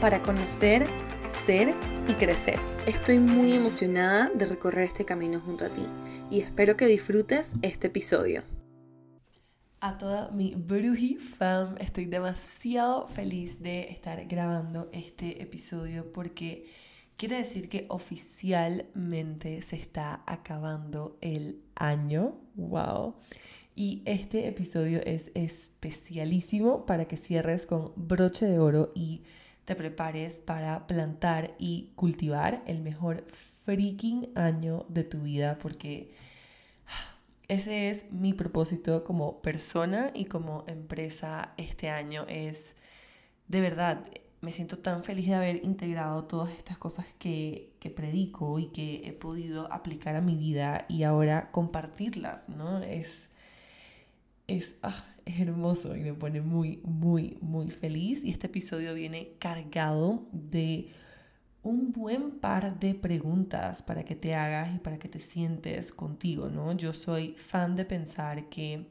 para conocer, ser y crecer. Estoy muy emocionada de recorrer este camino junto a ti y espero que disfrutes este episodio. A toda mi Bruji fam, estoy demasiado feliz de estar grabando este episodio porque quiere decir que oficialmente se está acabando el año. ¡Wow! Y este episodio es especialísimo para que cierres con broche de oro y te prepares para plantar y cultivar el mejor freaking año de tu vida porque ese es mi propósito como persona y como empresa este año es de verdad me siento tan feliz de haber integrado todas estas cosas que, que, predico y que he podido aplicar a mi vida y ahora compartirlas, ¿no? Es, es, ah, hermoso y me pone muy, muy, muy feliz. Y este episodio viene cargado de un buen par de preguntas para que te hagas y para que te sientes contigo, ¿no? Yo soy fan de pensar que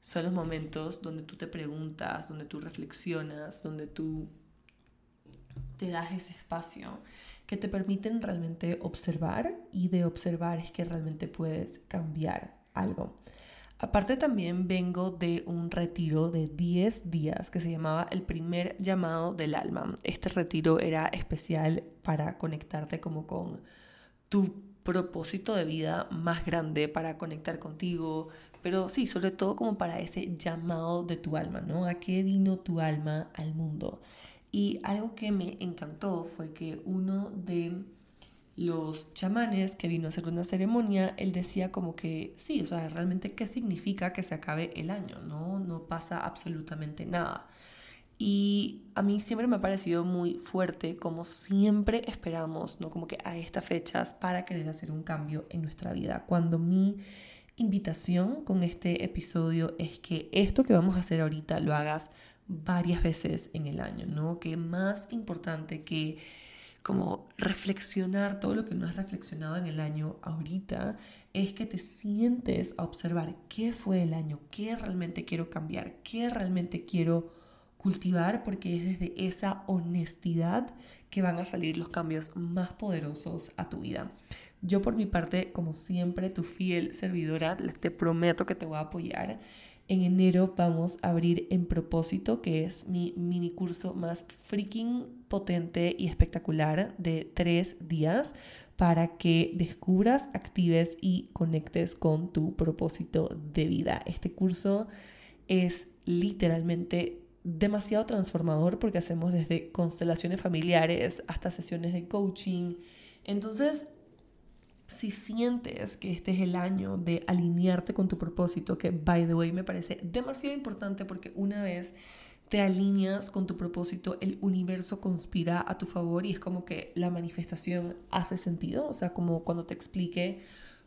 son los momentos donde tú te preguntas, donde tú reflexionas, donde tú te das ese espacio que te permiten realmente observar y de observar es que realmente puedes cambiar algo. Aparte también vengo de un retiro de 10 días que se llamaba el primer llamado del alma. Este retiro era especial para conectarte como con tu propósito de vida más grande, para conectar contigo, pero sí, sobre todo como para ese llamado de tu alma, ¿no? ¿A qué vino tu alma al mundo? Y algo que me encantó fue que uno de los chamanes que vino a hacer una ceremonia, él decía como que sí, o sea, realmente qué significa que se acabe el año, ¿no? No pasa absolutamente nada. Y a mí siempre me ha parecido muy fuerte como siempre esperamos, ¿no? Como que a estas fechas para querer hacer un cambio en nuestra vida. Cuando mi invitación con este episodio es que esto que vamos a hacer ahorita lo hagas varias veces en el año, ¿no? Que más importante que como reflexionar todo lo que no has reflexionado en el año ahorita, es que te sientes a observar qué fue el año, qué realmente quiero cambiar, qué realmente quiero cultivar, porque es desde esa honestidad que van a salir los cambios más poderosos a tu vida. Yo por mi parte, como siempre, tu fiel servidora, te prometo que te voy a apoyar en enero vamos a abrir En Propósito, que es mi mini curso más freaking potente y espectacular de tres días para que descubras, actives y conectes con tu propósito de vida. Este curso es literalmente demasiado transformador porque hacemos desde constelaciones familiares hasta sesiones de coaching. Entonces, si sientes que este es el año de alinearte con tu propósito, que by the way me parece demasiado importante porque una vez te alineas con tu propósito, el universo conspira a tu favor y es como que la manifestación hace sentido, o sea, como cuando te explique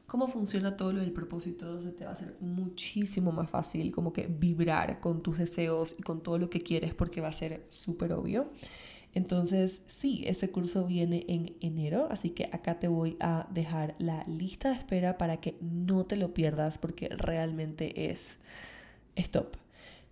cómo funciona todo lo del propósito, se te va a hacer muchísimo más fácil como que vibrar con tus deseos y con todo lo que quieres porque va a ser súper obvio. Entonces, sí, ese curso viene en enero, así que acá te voy a dejar la lista de espera para que no te lo pierdas porque realmente es stop.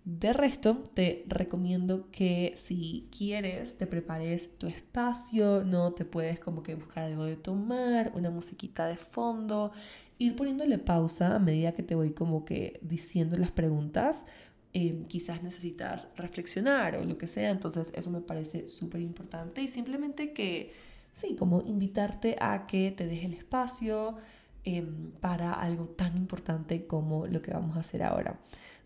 De resto, te recomiendo que si quieres te prepares tu espacio, no te puedes como que buscar algo de tomar, una musiquita de fondo, ir poniéndole pausa a medida que te voy como que diciendo las preguntas. Em, quizás necesitas reflexionar o lo que sea, entonces eso me parece súper importante y simplemente que, sí, como invitarte a que te deje el espacio em, para algo tan importante como lo que vamos a hacer ahora.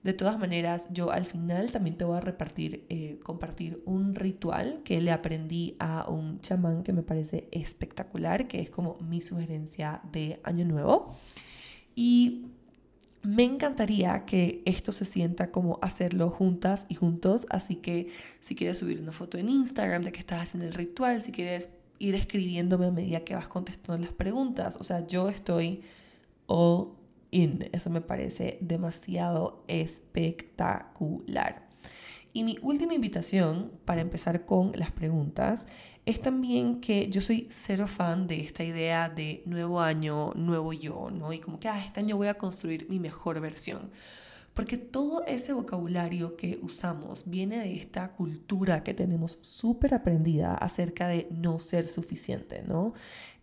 De todas maneras, yo al final también te voy a repartir, eh, compartir un ritual que le aprendí a un chamán que me parece espectacular, que es como mi sugerencia de año nuevo. Y me encantaría que esto se sienta como hacerlo juntas y juntos, así que si quieres subir una foto en Instagram de que estás haciendo el ritual, si quieres ir escribiéndome a medida que vas contestando las preguntas, o sea, yo estoy all in, eso me parece demasiado espectacular. Y mi última invitación para empezar con las preguntas es también que yo soy cero fan de esta idea de nuevo año, nuevo yo, ¿no? Y como que, ah, este año voy a construir mi mejor versión. Porque todo ese vocabulario que usamos viene de esta cultura que tenemos súper aprendida acerca de no ser suficiente, ¿no?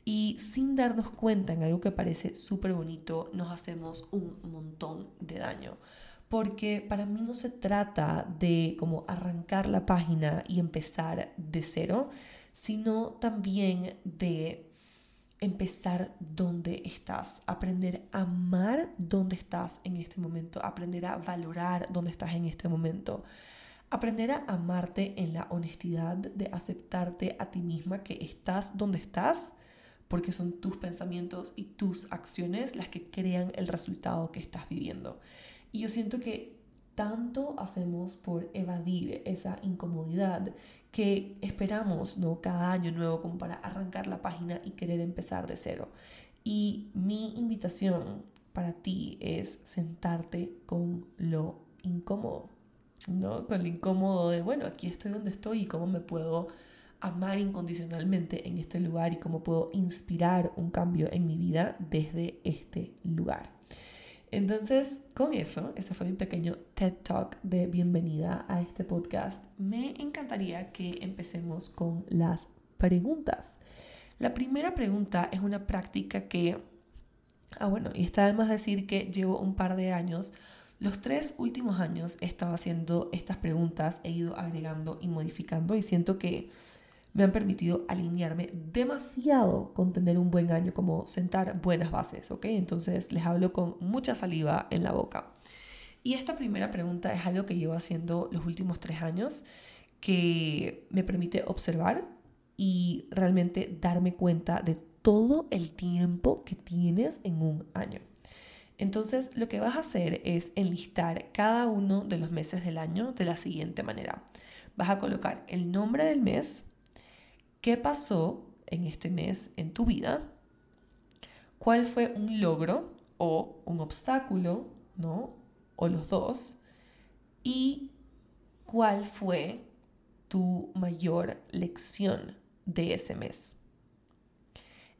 Y sin darnos cuenta en algo que parece súper bonito, nos hacemos un montón de daño. Porque para mí no se trata de como arrancar la página y empezar de cero, sino también de empezar donde estás, aprender a amar donde estás en este momento, aprender a valorar donde estás en este momento, aprender a amarte en la honestidad de aceptarte a ti misma que estás donde estás, porque son tus pensamientos y tus acciones las que crean el resultado que estás viviendo. Y yo siento que tanto hacemos por evadir esa incomodidad que esperamos ¿no? cada año nuevo como para arrancar la página y querer empezar de cero. Y mi invitación para ti es sentarte con lo incómodo, ¿no? Con lo incómodo de, bueno, aquí estoy donde estoy y cómo me puedo amar incondicionalmente en este lugar y cómo puedo inspirar un cambio en mi vida desde este lugar. Entonces, con eso, ese fue mi pequeño TED Talk de bienvenida a este podcast. Me encantaría que empecemos con las preguntas. La primera pregunta es una práctica que, ah bueno, y está además decir que llevo un par de años, los tres últimos años he estado haciendo estas preguntas, he ido agregando y modificando y siento que me han permitido alinearme demasiado con tener un buen año, como sentar buenas bases, ¿ok? Entonces les hablo con mucha saliva en la boca. Y esta primera pregunta es algo que llevo haciendo los últimos tres años, que me permite observar y realmente darme cuenta de todo el tiempo que tienes en un año. Entonces lo que vas a hacer es enlistar cada uno de los meses del año de la siguiente manera. Vas a colocar el nombre del mes, ¿Qué pasó en este mes en tu vida? ¿Cuál fue un logro o un obstáculo, ¿no? O los dos. ¿Y cuál fue tu mayor lección de ese mes?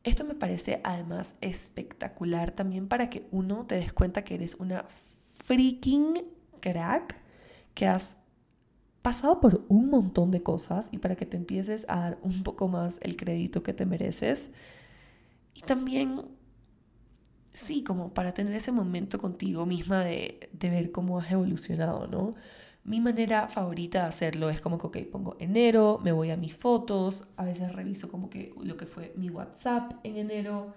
Esto me parece además espectacular también para que uno te des cuenta que eres una freaking crack, que has pasado por un montón de cosas y para que te empieces a dar un poco más el crédito que te mereces. Y también, sí, como para tener ese momento contigo misma de, de ver cómo has evolucionado, ¿no? Mi manera favorita de hacerlo es como que, ok, pongo enero, me voy a mis fotos, a veces reviso como que lo que fue mi WhatsApp en enero,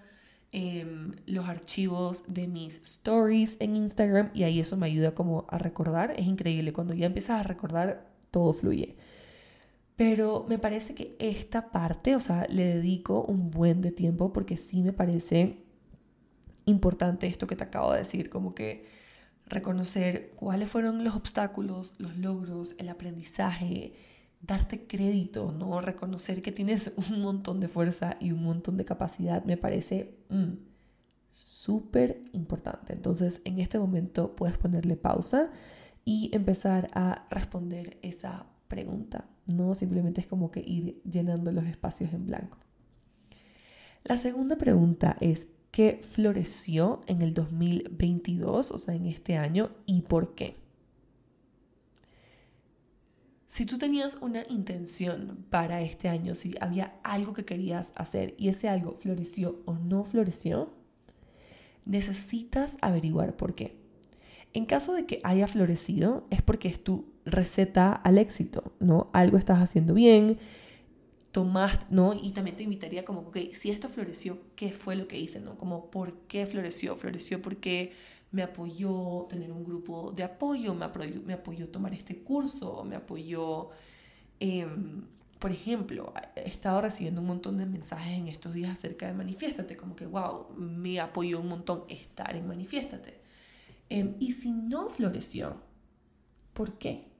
em, los archivos de mis stories en Instagram y ahí eso me ayuda como a recordar. Es increíble, cuando ya empiezas a recordar todo fluye. Pero me parece que esta parte, o sea, le dedico un buen de tiempo porque sí me parece importante esto que te acabo de decir, como que reconocer cuáles fueron los obstáculos, los logros, el aprendizaje, darte crédito, ¿no? Reconocer que tienes un montón de fuerza y un montón de capacidad, me parece mm, súper importante. Entonces, en este momento puedes ponerle pausa y empezar a responder esa pregunta. No simplemente es como que ir llenando los espacios en blanco. La segunda pregunta es, ¿qué floreció en el 2022, o sea, en este año, y por qué? Si tú tenías una intención para este año, si había algo que querías hacer y ese algo floreció o no floreció, necesitas averiguar por qué. En caso de que haya florecido, es porque es tu receta al éxito, ¿no? Algo estás haciendo bien, tomaste, ¿no? Y también te invitaría como, ok, si esto floreció, ¿qué fue lo que hice, ¿no? Como, ¿por qué floreció? Floreció porque me apoyó tener un grupo de apoyo, me apoyó, me apoyó tomar este curso, me apoyó, em, por ejemplo, he estado recibiendo un montón de mensajes en estos días acerca de Manifiéstate, como que, wow, me apoyó un montón estar en Manifiéstate. Em, y si no floreció, ¿por qué?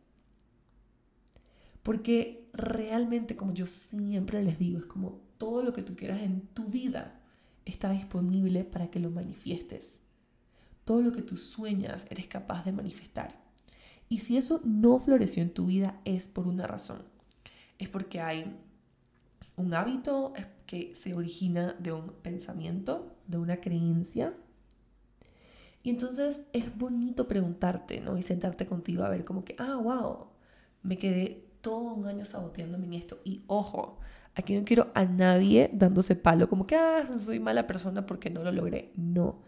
Porque realmente, como yo siempre les digo, es como todo lo que tú quieras en tu vida está disponible para que lo manifiestes. Todo lo que tú sueñas eres capaz de manifestar. Y si eso no floreció en tu vida es por una razón. Es porque hay un hábito que se origina de un pensamiento, de una creencia. Y entonces es bonito preguntarte, ¿no? Y sentarte contigo a ver como que, ah, wow, me quedé todo un año saboteándome en esto. Y ojo, aquí no quiero a nadie dándose palo como que, ah, soy mala persona porque no lo logré. No,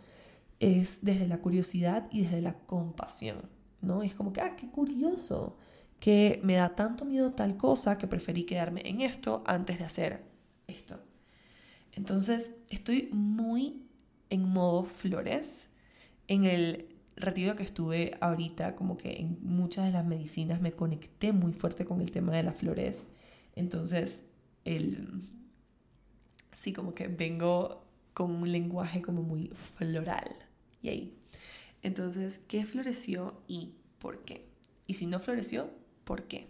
es desde la curiosidad y desde la compasión, ¿no? Es como que, ah, qué curioso que me da tanto miedo tal cosa que preferí quedarme en esto antes de hacer esto. Entonces, estoy muy en modo flores. En el retiro que estuve ahorita, como que en muchas de las medicinas me conecté muy fuerte con el tema de las flores. Entonces, el, sí, como que vengo con un lenguaje como muy floral. Y ahí. Entonces, ¿qué floreció y por qué? Y si no floreció, ¿por qué?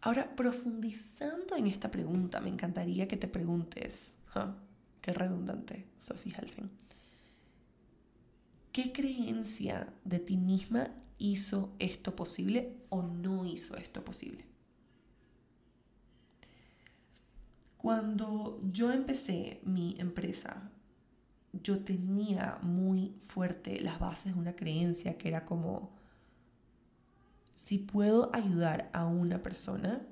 Ahora, profundizando en esta pregunta, me encantaría que te preguntes, qué redundante, Sophie Halfen, ¿qué creencia de ti misma hizo esto posible o no hizo esto posible? Cuando yo empecé mi empresa, yo tenía muy fuerte las bases de una creencia que era como, si puedo ayudar a una persona,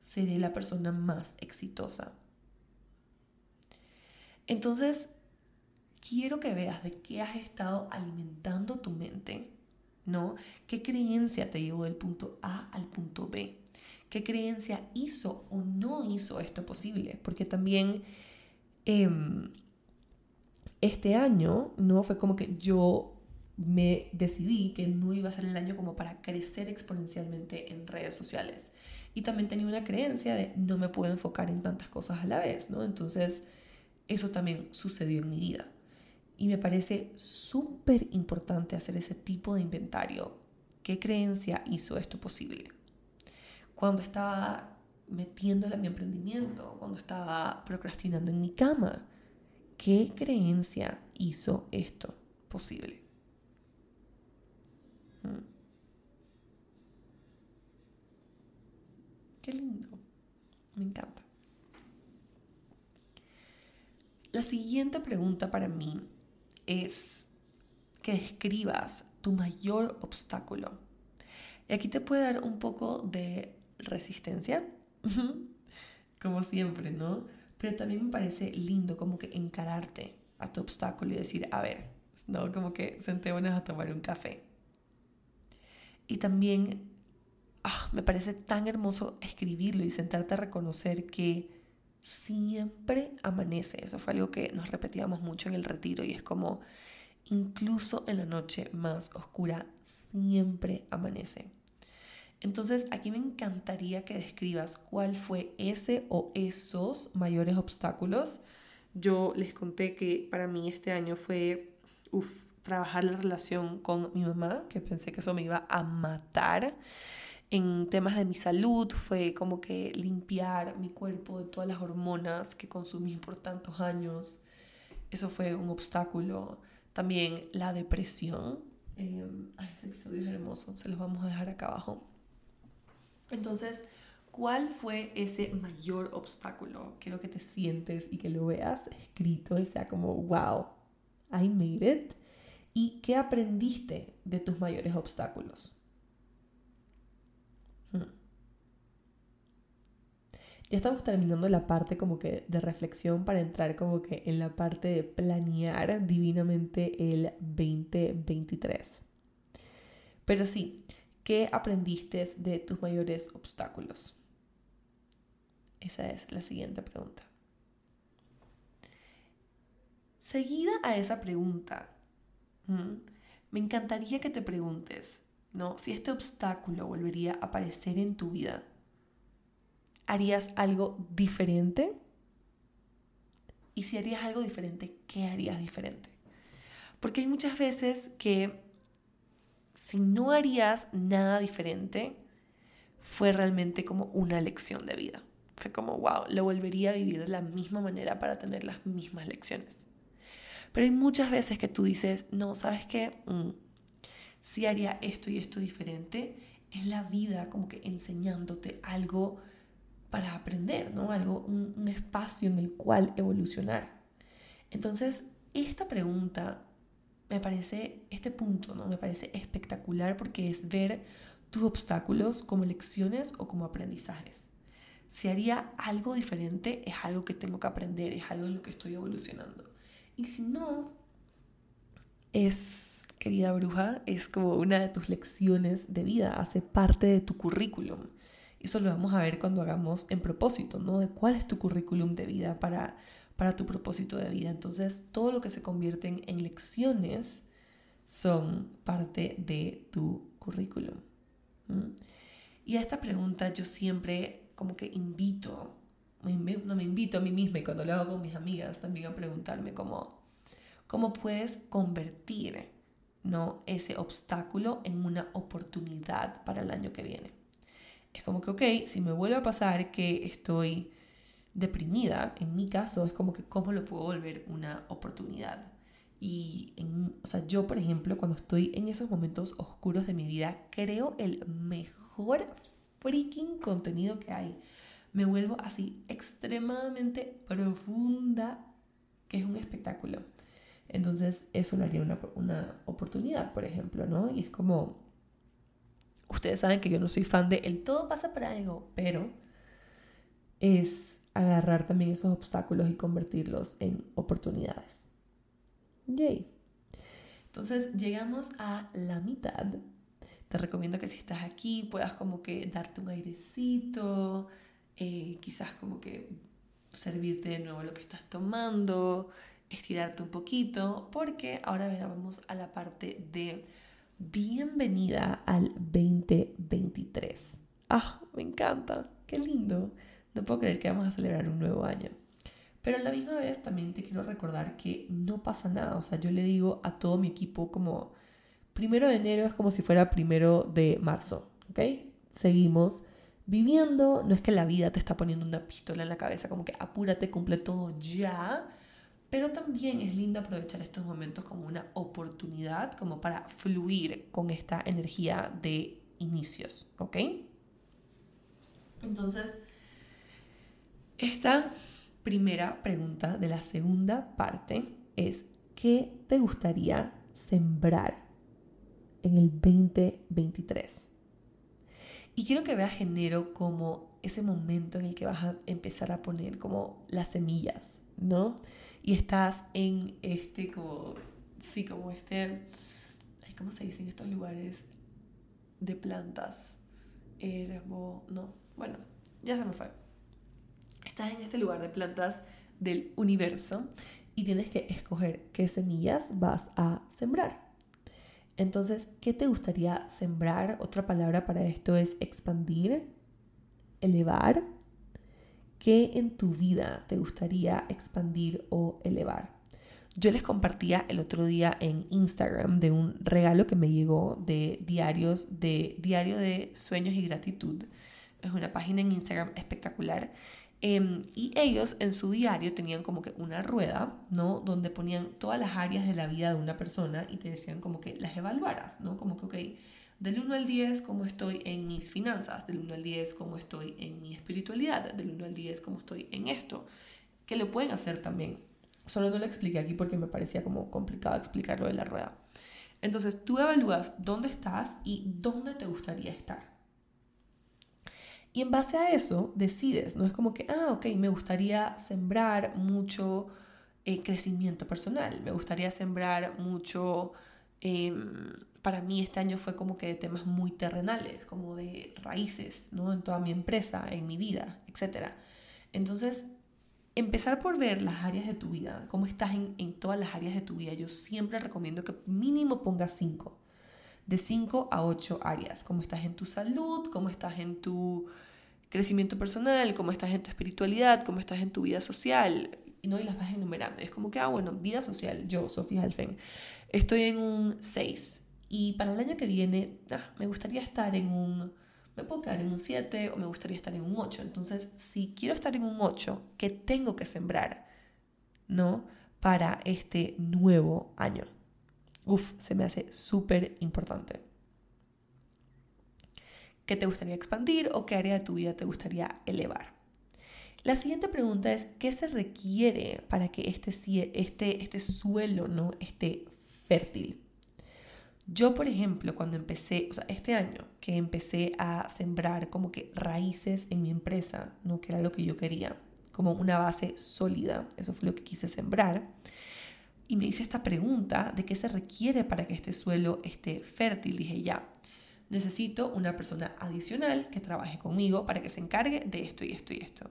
seré la persona más exitosa. Entonces, quiero que veas de qué has estado alimentando tu mente, ¿no? ¿Qué creencia te llevó del punto A al punto B? qué creencia hizo o no hizo esto posible, porque también em, este año no fue como que yo me decidí que no iba a ser el año como para crecer exponencialmente en redes sociales. Y también tenía una creencia de no me puedo enfocar en tantas cosas a la vez, ¿no? Entonces, eso también sucedió en mi vida. Y me parece súper importante hacer ese tipo de inventario. ¿Qué creencia hizo esto posible? cuando estaba metiéndole a mi emprendimiento, cuando estaba procrastinando en mi cama. ¿Qué creencia hizo esto posible? Mm. Qué lindo. Me encanta. La siguiente pregunta para mí es que escribas tu mayor obstáculo. Y aquí te puede dar un poco de resistencia, como siempre, ¿no? Pero también me parece lindo como que encararte a tu obstáculo y decir, a ver, ¿no? Como que sentémonos a tomar un café. Y también ah, me parece tan hermoso escribirlo y sentarte a reconocer que siempre amanece. Eso fue algo que nos repetíamos mucho en el retiro y es como, incluso en la noche más oscura, siempre amanece. Entonces, aquí me encantaría que describas cuál fue ese o esos mayores obstáculos. Yo les conté que para mí este año fue trabajar la relación con mi mamá, que pensé que eso me iba a matar. En temas de mi salud fue como que limpiar mi cuerpo de todas las hormonas que consumí por tantos años. Eso fue un obstáculo. También la depresión. Eh, ese episodio es hermoso, se los vamos a dejar acá abajo. Entonces, ¿cuál fue ese mayor obstáculo? Quiero que te sientes y que lo veas escrito y sea como, wow, I made it. ¿Y qué aprendiste de tus mayores obstáculos? Hmm. Ya estamos terminando la parte como que de reflexión para entrar como que en la parte de planear divinamente el 2023. Pero sí, ¿Qué aprendiste de tus mayores obstáculos? Esa es la siguiente pregunta. Seguida a esa pregunta, me encantaría que te preguntes, ¿no? Si este obstáculo volvería a aparecer en tu vida, ¿harías algo diferente? Y si harías algo diferente, ¿qué harías diferente? Porque hay muchas veces que si no harías nada diferente, fue realmente como una lección de vida. Fue como, wow, lo volvería a vivir de la misma manera para tener las mismas lecciones. Pero hay muchas veces que tú dices, no, ¿sabes qué? Mm, si haría esto y esto diferente, es la vida como que enseñándote algo para aprender, ¿no? Algo, un, espacio en el cual evolucionar. Entonces, esta pregunta me parece, este punto, ¿no? Me parece espectacular porque es ver tus obstáculos como lecciones o como aprendizajes. Si haría algo diferente, es algo que tengo que aprender, es algo en lo que estoy evolucionando. Y si no, es, querida bruja, es como una de tus lecciones de vida, hace parte de tu currículum. Eso lo vamos a ver cuando hagamos en propósito, ¿no? De cuál es tu currículum de vida para, para tu propósito de vida. Entonces, todo lo que se convierten en lecciones son parte de tu currículum. Y a esta pregunta yo siempre como que invito, no me invito a mí misma y cuando lo hago con mis amigas también a preguntarme cómo, cómo puedes convertir ¿no? ese obstáculo en una oportunidad para el año que viene. Es como que, ok, si me vuelve a pasar que estoy deprimida, en mi caso, es como que cómo lo puedo volver una oportunidad. Y, en, o sea, yo, por ejemplo, cuando estoy en esos momentos oscuros de mi vida, creo el mejor freaking contenido que hay. Me vuelvo así extremadamente profunda, que es un espectáculo. Entonces, eso lo haría una, una oportunidad, por ejemplo, ¿no? Y es como, ustedes saben que yo no soy fan de el todo pasa para algo, pero es agarrar también esos obstáculos y convertirlos en oportunidades. Yay. Entonces llegamos a la mitad. Te recomiendo que si estás aquí puedas como que darte un airecito, eh, quizás como que servirte de nuevo lo que estás tomando, estirarte un poquito, porque ahora vamos a la parte de bienvenida al 2023. Ah, me encanta, qué lindo. No puedo creer que vamos a celebrar un nuevo año. Pero a la misma vez también te quiero recordar que no pasa nada. O sea, yo le digo a todo mi equipo como primero de enero es como si fuera primero de marzo. ¿Ok? Seguimos viviendo. No es que la vida te está poniendo una pistola en la cabeza, como que apúrate, cumple todo ya. Pero también es lindo aprovechar estos momentos como una oportunidad, como para fluir con esta energía de inicios. ¿Ok? Entonces, esta primera pregunta de la segunda parte es, ¿qué te gustaría sembrar en el 2023? Y quiero que veas enero como ese momento en el que vas a empezar a poner como las semillas, ¿no? Y estás en este como, sí, como este, ¿cómo se dice en estos lugares de plantas? Herbo, no, bueno, ya se me fue estás en este lugar de plantas del universo y tienes que escoger qué semillas vas a sembrar. Entonces, ¿qué te gustaría sembrar? Otra palabra para esto es expandir, elevar. ¿Qué en tu vida te gustaría expandir o elevar? Yo les compartía el otro día en Instagram de un regalo que me llegó de diarios de Diario de Sueños y Gratitud. Es una página en Instagram espectacular Em, y ellos en su diario tenían como que una rueda, ¿no? Donde ponían todas las áreas de la vida de una persona y te decían como que las evaluaras, ¿no? Como que, ok, del 1 al 10, cómo estoy en mis finanzas, del 1 al 10, cómo estoy en mi espiritualidad, del 1 al 10, cómo estoy en esto, que lo pueden hacer también. Solo no lo expliqué aquí porque me parecía como complicado explicarlo de la rueda. Entonces tú evalúas dónde estás y dónde te gustaría estar. Y en base a eso decides, no es como que, ah, ok, me gustaría sembrar mucho eh, crecimiento personal, me gustaría sembrar mucho, em, para mí este año fue como que de temas muy terrenales, como de raíces, ¿no? En toda mi empresa, en mi vida, etc. Entonces, empezar por ver las áreas de tu vida, cómo estás en, en todas las áreas de tu vida, yo siempre recomiendo que mínimo pongas cinco de 5 a 8 áreas, cómo estás en tu salud, cómo estás en tu crecimiento personal, cómo estás en tu espiritualidad, cómo estás en tu vida social, ¿no? y las vas enumerando. es como que, ah, bueno, vida social, yo, Sofía Alfen, estoy en un 6 y para el año que viene ah, me gustaría estar en un, me puedo quedar en un 7 o me gustaría estar en un 8. Entonces, si quiero estar en un 8, ¿qué tengo que sembrar? ¿No? Para este nuevo año. Uf, se me hace súper importante. ¿Qué te gustaría expandir o qué área de tu vida te gustaría elevar? La siguiente pregunta es, ¿qué se requiere para que este, este, este suelo ¿no? esté fértil? Yo, por ejemplo, cuando empecé, o sea, este año que empecé a sembrar como que raíces en mi empresa, ¿no? que era lo que yo quería, como una base sólida, eso fue lo que quise sembrar, y me hice esta pregunta de qué se requiere para que este suelo esté fértil. Dije, ya, necesito una persona adicional que trabaje conmigo para que se encargue de esto y esto y esto.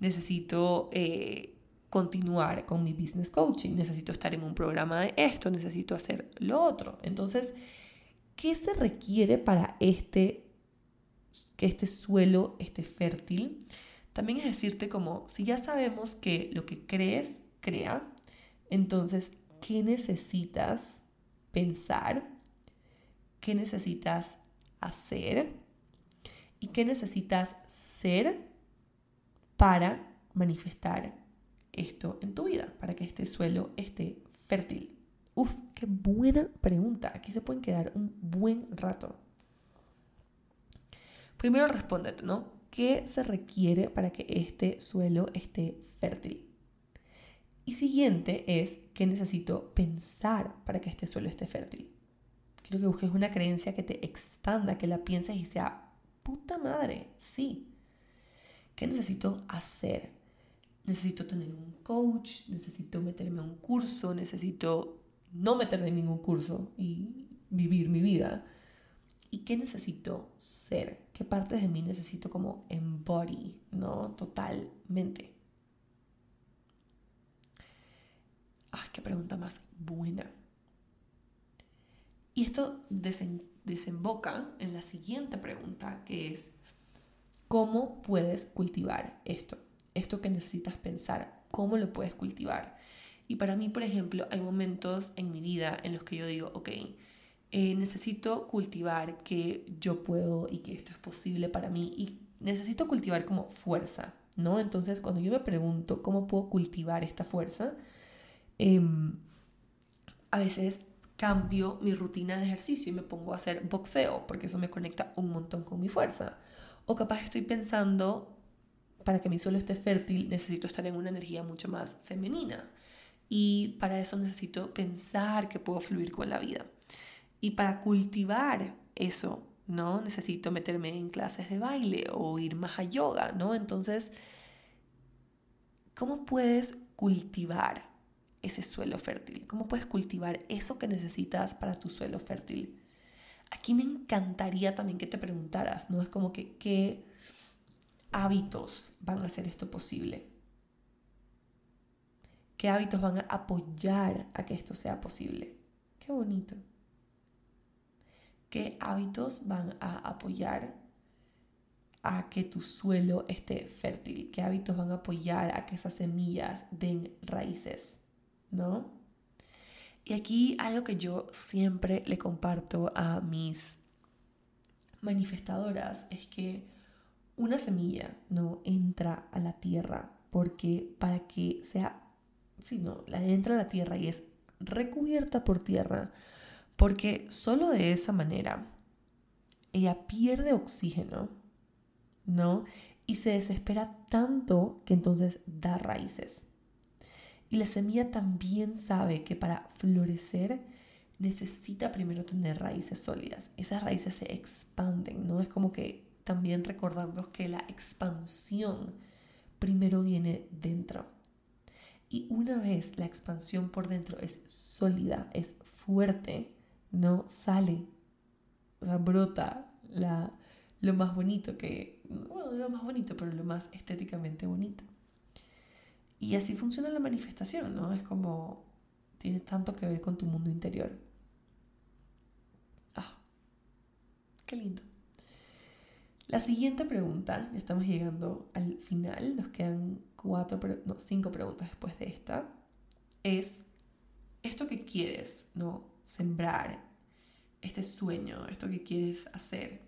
Necesito eh, continuar con mi business coaching, necesito estar en un programa de esto, necesito hacer lo otro. Entonces, ¿qué se requiere para este, que este suelo esté fértil? También es decirte como, si ya sabemos que lo que crees, crea, entonces, ¿qué necesitas pensar? ¿Qué necesitas hacer? ¿Y qué necesitas ser para manifestar esto en tu vida, para que este suelo esté fértil? Uf, qué buena pregunta. Aquí se pueden quedar un buen rato. Primero respóndete, ¿no? ¿Qué se requiere para que este suelo esté fértil? Y siguiente es que necesito pensar para que este suelo esté fértil. Quiero que busques una creencia que te expanda, que la pienses y sea, puta madre, sí. ¿Qué necesito hacer? Necesito tener un coach, necesito meterme a un curso, necesito no meterme en ningún curso y vivir mi vida. ¿Y qué necesito ser? ¿Qué partes de mí necesito como embody, no? Totalmente. ¡Ay, qué pregunta más buena! Y esto desemboca en la siguiente pregunta, que es, ¿cómo puedes cultivar esto? Esto que necesitas pensar, ¿cómo lo puedes cultivar? Y para mí, por ejemplo, hay momentos en mi vida en los que yo digo, ok, eh, necesito cultivar que yo puedo y que esto es posible para mí y necesito cultivar como fuerza, ¿no? Entonces, cuando yo me pregunto cómo puedo cultivar esta fuerza, Em, a veces cambio mi rutina de ejercicio y me pongo a hacer boxeo porque eso me conecta un montón con mi fuerza. O capaz estoy pensando, para que mi suelo esté fértil, necesito estar en una energía mucho más femenina. Y para eso necesito pensar que puedo fluir con la vida. Y para cultivar eso, ¿no? Necesito meterme en clases de baile o ir más a yoga, ¿no? Entonces, ¿cómo puedes cultivar ese suelo fértil? ¿Cómo puedes cultivar eso que necesitas para tu suelo fértil? Aquí me encantaría también que te preguntaras, ¿no? Es como que, ¿qué hábitos van a hacer esto posible? ¿Qué hábitos van a apoyar a que esto sea posible? Qué bonito. ¿Qué hábitos van a apoyar a que tu suelo esté fértil? ¿Qué hábitos van a apoyar a que esas semillas den raíces? ¿no? Y aquí algo que yo siempre le comparto a mis manifestadoras es que una semilla no entra a la tierra porque para que sea, si no, la entra a la tierra y es recubierta por tierra, porque solo de esa manera ella pierde oxígeno, ¿no? Y se desespera tanto que entonces da raíces. Y la semilla también sabe que para florecer necesita primero tener raíces sólidas. Esas raíces se expanden, ¿no? Es como que también recordamos que la expansión primero viene dentro. Y una vez la expansión por dentro es sólida, es fuerte, no sale, o sea, brota la, lo más bonito que, bueno, lo más bonito, pero lo más estéticamente bonito. Y así funciona la manifestación, ¿no? Es como, tiene tanto que ver con tu mundo interior. Ah, qué lindo. La siguiente pregunta, ya estamos llegando al final, nos quedan cuatro, no, cinco preguntas después de esta, es esto que quieres, ¿no? Sembrar, este sueño, esto que quieres hacer.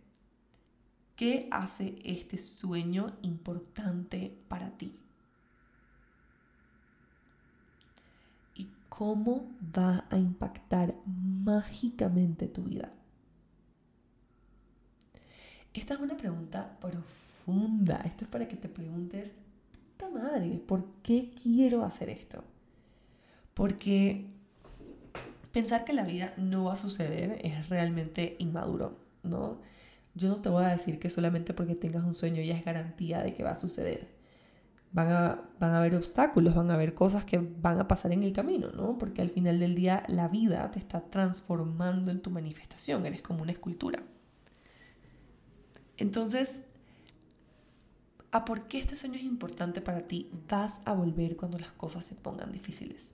¿Qué hace este sueño importante para ti? ¿Y cómo va a impactar mágicamente tu vida? Esta es una pregunta profunda. Esto es para que te preguntes, puta madre, ¿por qué quiero hacer esto? Porque pensar que la vida no va a suceder es realmente inmaduro, ¿no? Yo no te voy a decir que solamente porque tengas un sueño ya es garantía de que va a suceder. Van a, van a haber obstáculos, van a haber cosas que van a pasar en el camino, ¿no? Porque al final del día la vida te está transformando en tu manifestación, eres como una escultura. Entonces, ¿a por qué este sueño es importante para ti? Vas a volver cuando las cosas se pongan difíciles.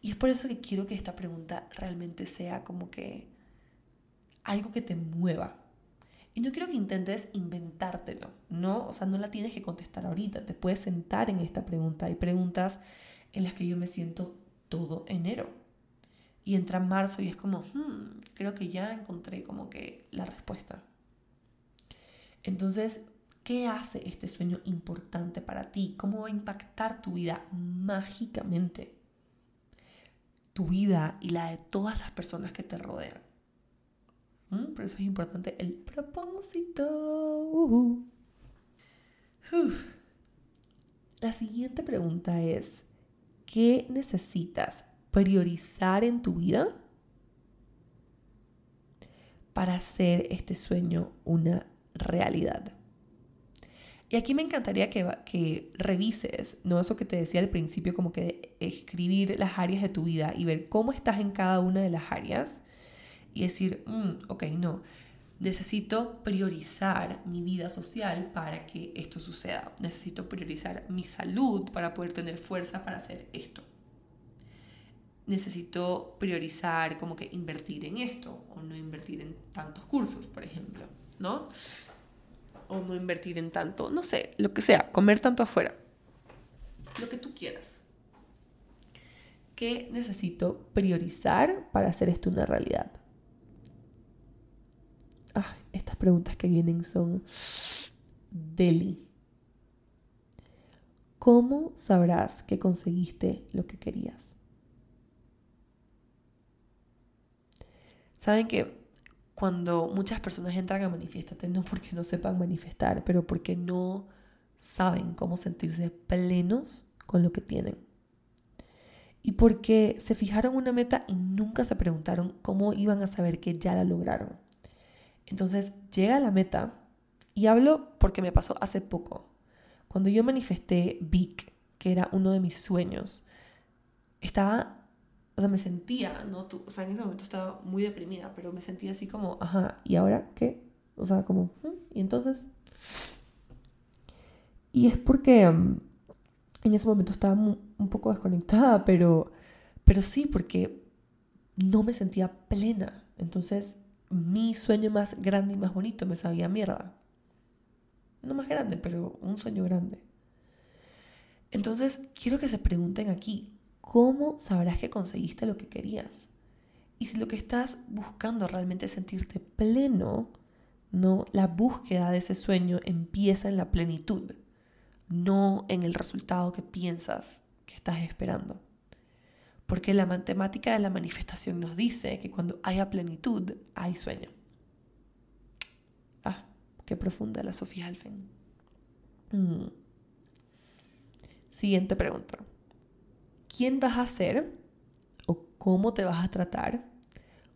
Y es por eso que quiero que esta pregunta realmente sea como que algo que te mueva. Y no quiero que intentes inventártelo, ¿no? O sea, no la tienes que contestar ahorita. Te puedes sentar en esta pregunta. Hay preguntas en las que yo me siento todo enero. Y entra marzo y es como, hmm, creo que ya encontré como que la respuesta. Entonces, ¿qué hace este sueño importante para ti? ¿Cómo va a impactar tu vida mágicamente? Tu vida y la de todas las personas que te rodean. ¿Mm? Por eso es importante el propósito. La siguiente pregunta es, ¿qué necesitas priorizar en tu vida para hacer este sueño una realidad. Y aquí me encantaría que, que revises, ¿no? Eso que te decía al principio, como que escribir las áreas de tu vida y ver cómo estás en cada una de las áreas y decir, mm, ok, no, necesito priorizar mi vida social para que esto suceda. Necesito priorizar mi salud para poder tener fuerza para hacer esto. Necesito priorizar como que invertir en esto o no invertir en tantos cursos, por ejemplo. ¿No? O no invertir en tanto, no sé, lo que sea, comer tanto afuera. Lo que tú quieras. ¿Qué necesito priorizar para hacer esto una realidad? estas preguntas que vienen son deli. ¿Cómo sabrás que conseguiste lo que querías? Saben que cuando muchas personas entran a manifestar, no porque no sepan manifestar, pero porque no saben cómo sentirse plenos con lo que tienen. Y porque se fijaron una meta y nunca se preguntaron cómo iban a saber que ya la lograron. Entonces llega la meta y hablo porque me pasó hace poco. Cuando yo manifesté Vic, que era uno de mis sueños, estaba o sea, me sentía, ¿no? o sea, en ese momento estaba muy deprimida, pero me sentía así como, ajá, ¿y ahora qué? O sea, como, ¿y entonces? Y es porque mm, en ese momento estaba un poco desconectada, pero, pero sí, porque no me sentía plena. Entonces, mi sueño más grande y más bonito me sabía mierda. No más grande, pero un sueño grande. Entonces, quiero que se pregunten aquí, ¿cómo sabrás que conseguiste lo que querías? Y si lo que estás buscando realmente es sentirte pleno, no, la búsqueda de ese sueño empieza en la plenitud, no en el resultado que piensas que estás esperando. Porque la matemática de la manifestación nos dice que cuando haya plenitud, hay sueño. Ah, qué profunda la Sofía Alfen. Mm. Siguiente pregunta. ¿Quién vas a ser o cómo te vas a tratar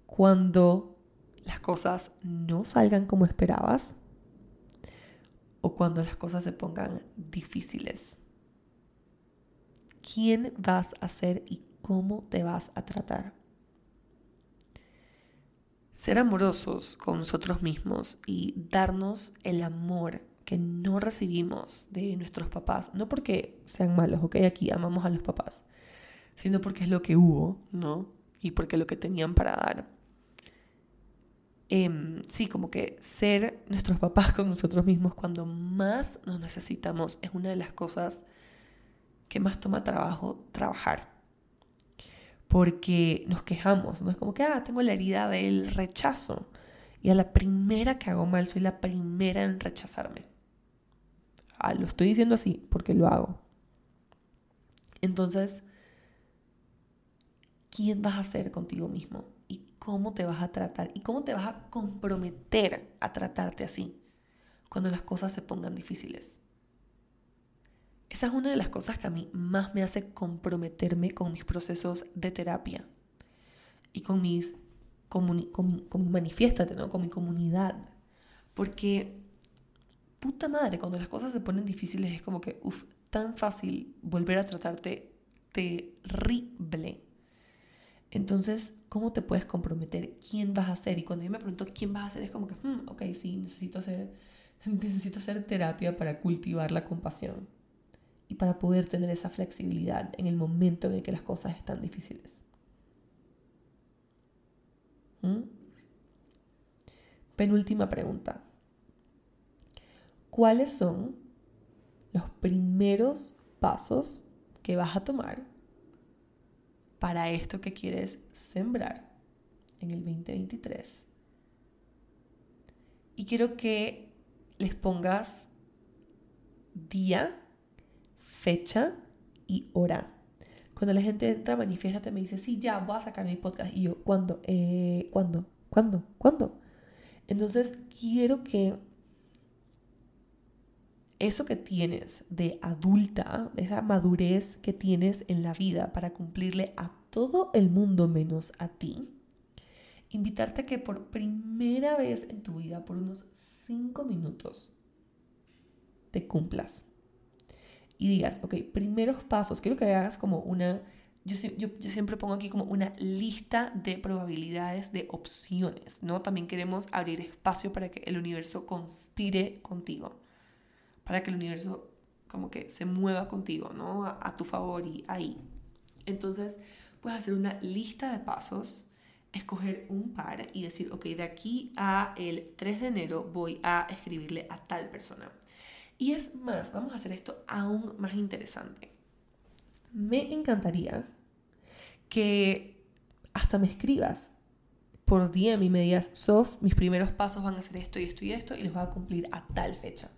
cuando las cosas no salgan como esperabas o cuando las cosas se pongan difíciles? ¿Quién vas a ser y cómo te vas a tratar? Ser amorosos con nosotros mismos y darnos el amor que no recibimos de nuestros papás, no porque sean malos, ok, aquí amamos a los papás, sino porque es lo que hubo, ¿no? Y porque lo que tenían para dar. Em, sí, como que ser nuestros papás con nosotros mismos cuando más nos necesitamos es una de las cosas que más toma trabajo trabajar. Porque nos quejamos, no es como que, ah, tengo la herida del rechazo. Y a la primera que hago mal, soy la primera en rechazarme. Ah, lo estoy diciendo así porque lo hago. Entonces, ¿quién vas a ser contigo mismo? ¿Y cómo te vas a tratar? ¿Y cómo te vas a comprometer a tratarte así cuando las cosas se pongan difíciles? Esa es una de las cosas que a mí más me hace comprometerme con mis procesos de terapia y con mis con, con, mi ¿no? Con mi comunidad. Porque, puta madre, cuando las cosas se ponen difíciles es como que, uff, tan fácil volver a tratarte terrible. Entonces, ¿cómo te puedes comprometer? ¿Quién vas a ser? Y cuando yo me pregunto quién vas a ser, es como que, hmm, ok, sí, necesito hacer, necesito hacer terapia para cultivar la compasión y para poder tener esa flexibilidad en el momento en el que las cosas están difíciles. ¿Mm? Penúltima pregunta. ¿Cuáles son los primeros pasos que vas a tomar para esto que quieres sembrar en el 2023? Y quiero que les pongas día, fecha y hora cuando la gente entra, manifiéstate, me dice, sí, ya, voy a sacar mi podcast. Y yo, ¿cuándo? Eh, ¿Cuándo? ¿Cuándo? ¿Cuándo? Entonces, quiero que eso que tienes de adulta, esa madurez que tienes en la vida para cumplirle a todo el mundo menos a ti, invitarte a que por primera vez en tu vida, por unos cinco minutos, te cumplas y digas, ok, primeros pasos, quiero que hagas como una, yo, siempre pongo aquí como una lista de probabilidades, de opciones, ¿no? También queremos abrir espacio para que el universo conspire contigo, para que el universo como que se mueva contigo, ¿no? A, tu favor y ahí. Entonces, puedes hacer una lista de pasos escoger un par y decir, ok, de aquí a el 3 de enero voy a escribirle a tal persona. Y es más, vamos a hacer esto aún más interesante. Me encantaría que hasta me escribas por DM y me digas, Sof, mis primeros pasos van a ser esto y esto y esto y los voy a cumplir a tal fecha.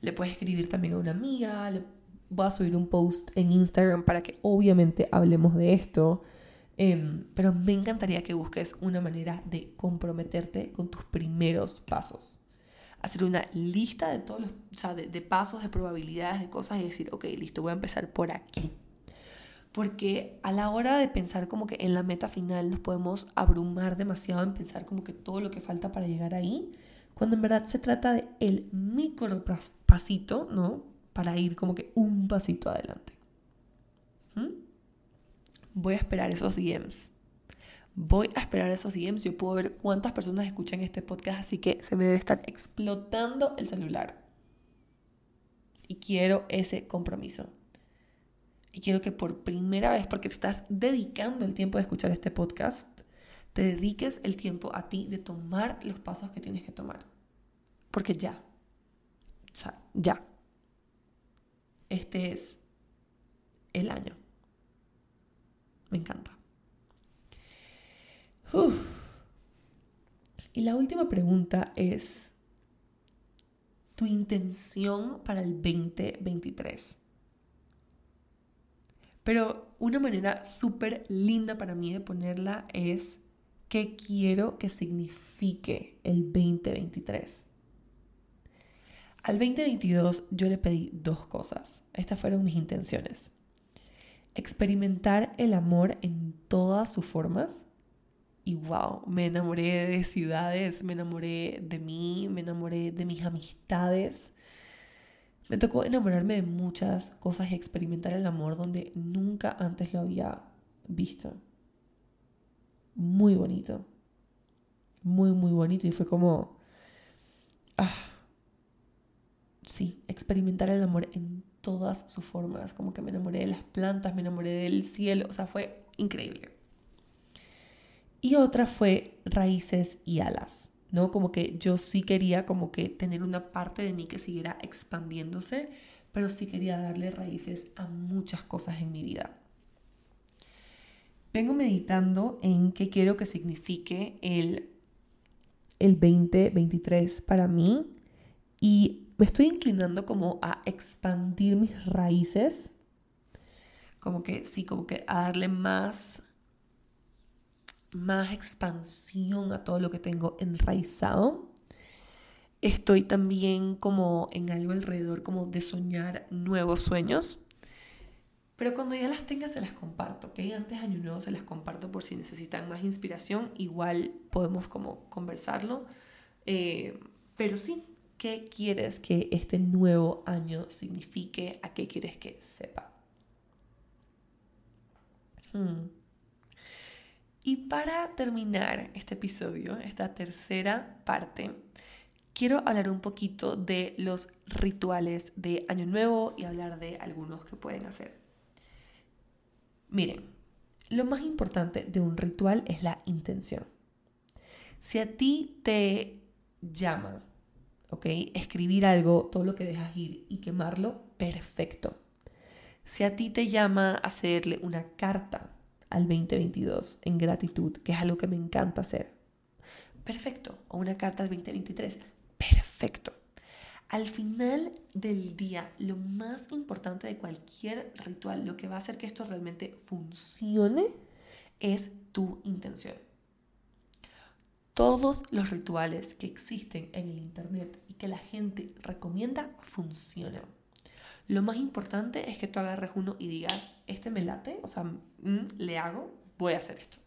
Le puedes escribir también a una amiga, le voy a subir un post en Instagram para que obviamente hablemos de esto. Em, pero me encantaría que busques una manera de comprometerte con tus primeros pasos hacer una lista de todos los, o sea, de, pasos, de probabilidades, de cosas y decir, ok, listo, voy a empezar por aquí. Porque a la hora de pensar como que en la meta final nos podemos abrumar demasiado en pensar como que todo lo que falta para llegar ahí, cuando en verdad se trata de el micro pasito, ¿no? Para ir como que un pasito adelante. ¿Mm? Voy a esperar esos DMs Voy a esperar esos DMs. Yo puedo ver cuántas personas escuchan este podcast, así que se me debe estar explotando el celular. Y quiero ese compromiso. Y quiero que por primera vez, porque te estás dedicando el tiempo de escuchar este podcast, te dediques el tiempo a ti de tomar los pasos que tienes que tomar. Porque ya. O sea, ya. Este es el año. Me encanta. Y la última pregunta es, tu intención para el 2023. Pero una manera súper linda para mí de ponerla es qué quiero que signifique el 2023. Al 2022 yo le pedí dos cosas. Estas fueron mis intenciones. Experimentar el amor en todas sus formas y wow, me enamoré de ciudades, me enamoré de mí, me enamoré de mis amistades. Me tocó enamorarme de muchas cosas y experimentar el amor donde nunca antes lo había visto. Muy bonito. Muy, muy bonito. Y fue como... Ah, sí, experimentar el amor en todas sus formas. Como que me enamoré de las plantas, me enamoré del cielo. O sea, fue increíble. Y otra fue raíces y alas, ¿no? Como que yo sí quería como que tener una parte de mí que siguiera expandiéndose, pero sí quería darle raíces a muchas cosas en mi vida. Vengo meditando en qué quiero que signifique el, el 2023 para mí y me estoy inclinando como a expandir mis raíces, como que sí, como que a darle más más expansión a todo lo que tengo enraizado. Estoy también como en algo alrededor como de soñar nuevos sueños. Pero cuando ya las tenga se las comparto, ¿ok? Antes de Año Nuevo se las comparto por si necesitan más inspiración. Igual podemos como conversarlo. Eh, pero sí, ¿qué quieres que este nuevo año signifique? ¿A qué quieres que sepa? Hmm. Y para terminar este episodio, esta tercera parte, quiero hablar un poquito de los rituales de Año Nuevo y hablar de algunos que pueden hacer. Miren, lo más importante de un ritual es la intención. Si a ti te llama, ¿ok? Escribir algo, todo lo que dejas ir y quemarlo, perfecto. Si a ti te llama hacerle una carta al 2022 en gratitud, que es algo que me encanta hacer. Perfecto. O una carta al 2023. Perfecto. Al final del día, lo más importante de cualquier ritual, lo que va a hacer que esto realmente funcione, es tu intención. Todos los rituales que existen en el Internet y que la gente recomienda funcionan. Lo más importante es que tú agarres uno y digas, este me late, o sea, mm, le hago, voy a hacer esto.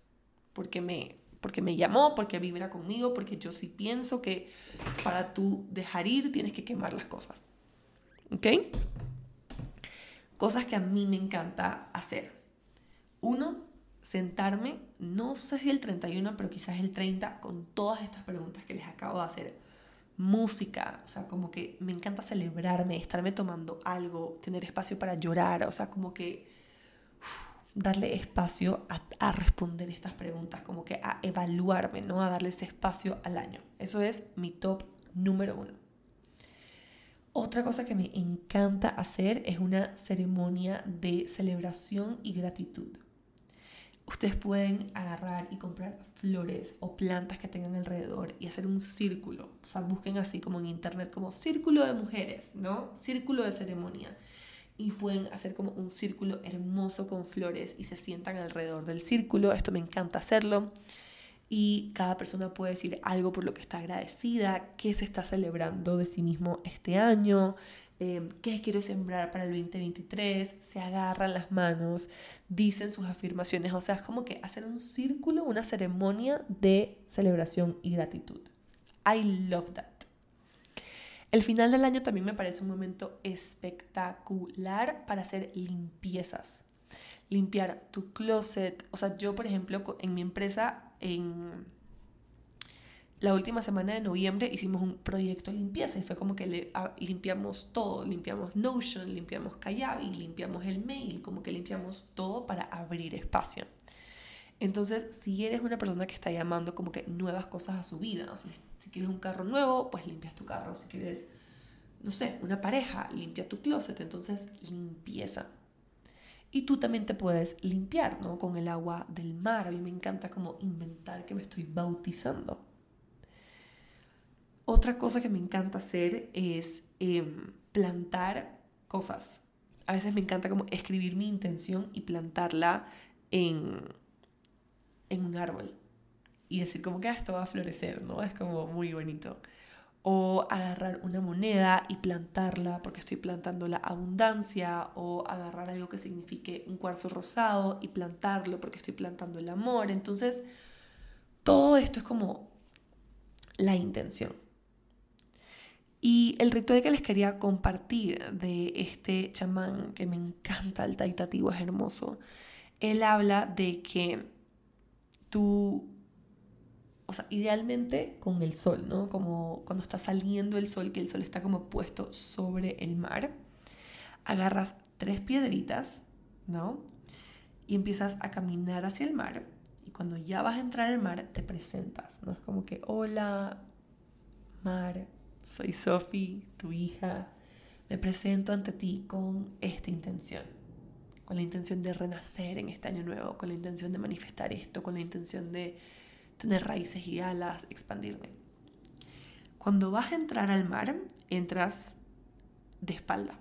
Porque me, porque me llamó, porque vibra conmigo, porque yo sí pienso que para tú dejar ir tienes que quemar las cosas. ¿Ok? Cosas que a mí me encanta hacer. Uno, sentarme, no sé si el 31, pero quizás el 30, con todas estas preguntas que les acabo de hacer música, o sea, como que me encanta celebrarme, estarme tomando algo, tener espacio para llorar, o sea, como que darle espacio a, responder estas preguntas, como que a evaluarme, ¿no? A darle ese espacio al año. Eso es mi top número uno. Otra cosa que me encanta hacer es una ceremonia de celebración y gratitud. Ustedes pueden agarrar y comprar flores o plantas que tengan alrededor y hacer un círculo. O sea, busquen así como en internet, como círculo de mujeres, ¿no? Círculo de ceremonia. Y pueden hacer como un círculo hermoso con flores y se sientan alrededor del círculo. Esto me encanta hacerlo. Y cada persona puede decir algo por lo que está agradecida, qué se está celebrando de sí mismo este año, Em, qué quiere sembrar para el 2023, se agarran las manos, dicen sus afirmaciones, o sea, es como que hacen un círculo, una ceremonia de celebración y gratitud. I love that. El final del año también me parece un momento espectacular para hacer limpiezas. Limpiar tu closet. O sea, yo, por ejemplo, en mi empresa, en la última semana de noviembre hicimos un proyecto de limpieza y fue como que le, ah, limpiamos todo, limpiamos Notion, limpiamos Kayabi, limpiamos el mail, como que limpiamos todo para abrir espacio. Entonces, si eres una persona que está llamando como que nuevas cosas a su vida, si quieres un carro nuevo, pues limpias tu carro, si quieres, no sé, una pareja, limpia tu closet, entonces limpieza. Y tú también te puedes limpiar, ¿no? Con el agua del mar. A mí me encanta como inventar que me estoy bautizando. Otra cosa que me encanta hacer es em, plantar cosas. A veces me encanta como escribir mi intención y plantarla en, en un árbol. Y decir como que ah, esto va a florecer, ¿no? Es como muy bonito. O agarrar una moneda y plantarla porque estoy plantando la abundancia. O agarrar algo que signifique un cuarzo rosado y plantarlo porque estoy plantando el amor. Entonces, todo esto es como la intención. Y el ritual que les quería compartir de este chamán que me encanta, el taitativo es hermoso, él habla de que tú, o sea, idealmente con el sol, ¿no? Como cuando está saliendo el sol, que el sol está como puesto sobre el mar, agarras tres piedritas, ¿no? Y empiezas a caminar hacia el mar Y cuando ya vas a entrar al mar, te presentas, ¿no? Es como que, hola, mar, soy Sophie, tu hija. Me presento ante ti con esta intención. Con la intención de renacer en este año nuevo, con la intención de manifestar esto, con la intención de tener raíces y alas, expandirme. Cuando vas a entrar al mar, entras de espalda.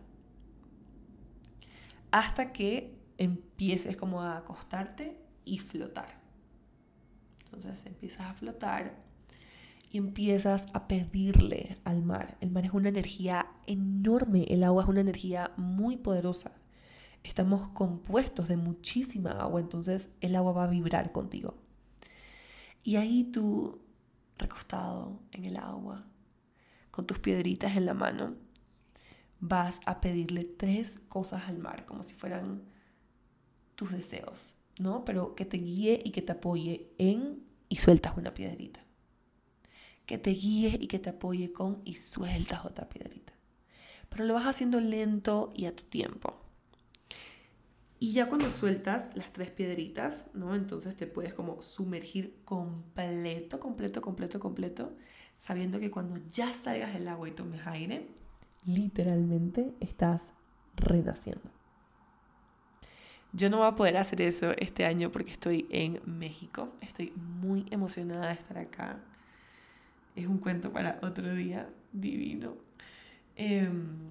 Hasta que empieces como a acostarte y flotar. Entonces empiezas a flotar y empiezas a pedirle al mar. El mar es una energía enorme, el agua es una energía muy poderosa. Estamos compuestos de muchísima agua, entonces el agua va a vibrar contigo. Y ahí tú, recostado en el agua, con tus piedritas en la mano, vas a pedirle tres cosas al mar, como si fueran tus deseos, ¿no? Pero que te guíe y que te apoye en y sueltas una piedrita. Que te guíe y que te apoye con y sueltas otra piedrita. Pero lo vas haciendo lento y a tu tiempo. Y ya cuando sueltas las tres piedritas, ¿no? Entonces te puedes como sumergir completo, completo, completo, completo, sabiendo que cuando ya salgas del agua y tomes aire, literalmente estás renaciendo. Yo no voy a poder hacer eso este año porque estoy en México. Estoy muy emocionada de estar acá. Es un cuento para otro día divino. Em,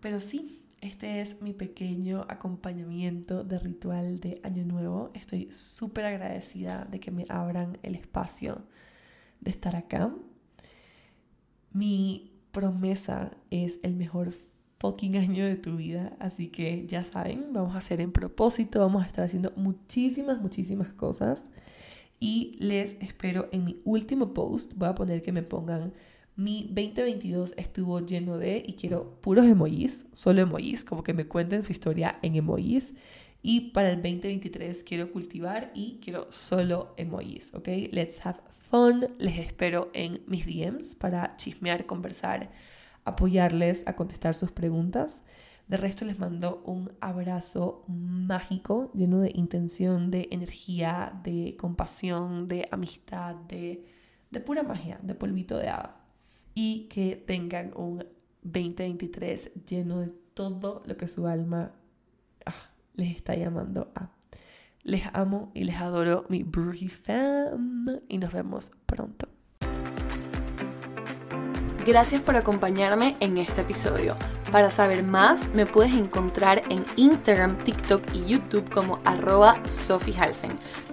pero sí, este es mi pequeño acompañamiento de ritual de Año Nuevo. Estoy súper agradecida de que me abran el espacio de estar acá. Mi promesa es el mejor fucking año de tu vida. Así que ya saben, vamos a hacer en propósito, vamos a estar haciendo muchísimas, muchísimas cosas. Y les espero en mi último post. Voy a poner que me pongan mi 2022 estuvo lleno de, y quiero puros emojis, solo emojis, como que me cuenten su historia en emojis. Y para el 2023 quiero cultivar y quiero solo emojis, ¿ok? Let's have fun. Les espero en mis DMs para chismear, conversar, apoyarles a contestar sus preguntas. De resto les mando un abrazo mágico, lleno de intención, de energía, de compasión, de amistad, de, de pura magia, de polvito de hada. Y que tengan un 2023 lleno de todo lo que su alma ah, les está llamando a. Les amo y les adoro, mi Bruji Fam, y nos vemos pronto. Gracias por acompañarme en este episodio. Para saber más, me puedes encontrar en Instagram, TikTok y YouTube como arroba Sophie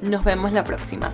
Nos vemos la próxima.